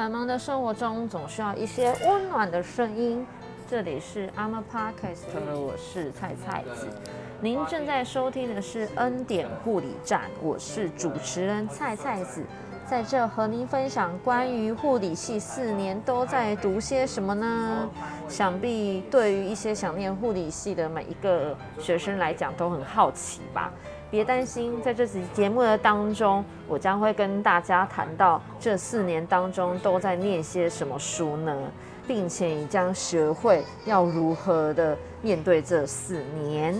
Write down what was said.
繁忙的生活中，总需要一些温暖的声音。这里是阿嬷 Podcast，我是菜菜子。您正在收听的是恩典护理站，我是主持人菜菜子，在这和您分享关于护理系四年都在读些什么呢？想必对于一些想念护理系的每一个学生来讲，都很好奇吧。别担心，在这期节目的当中，我将会跟大家谈到这四年当中都在念些什么书呢，并且你将学会要如何的面对这四年。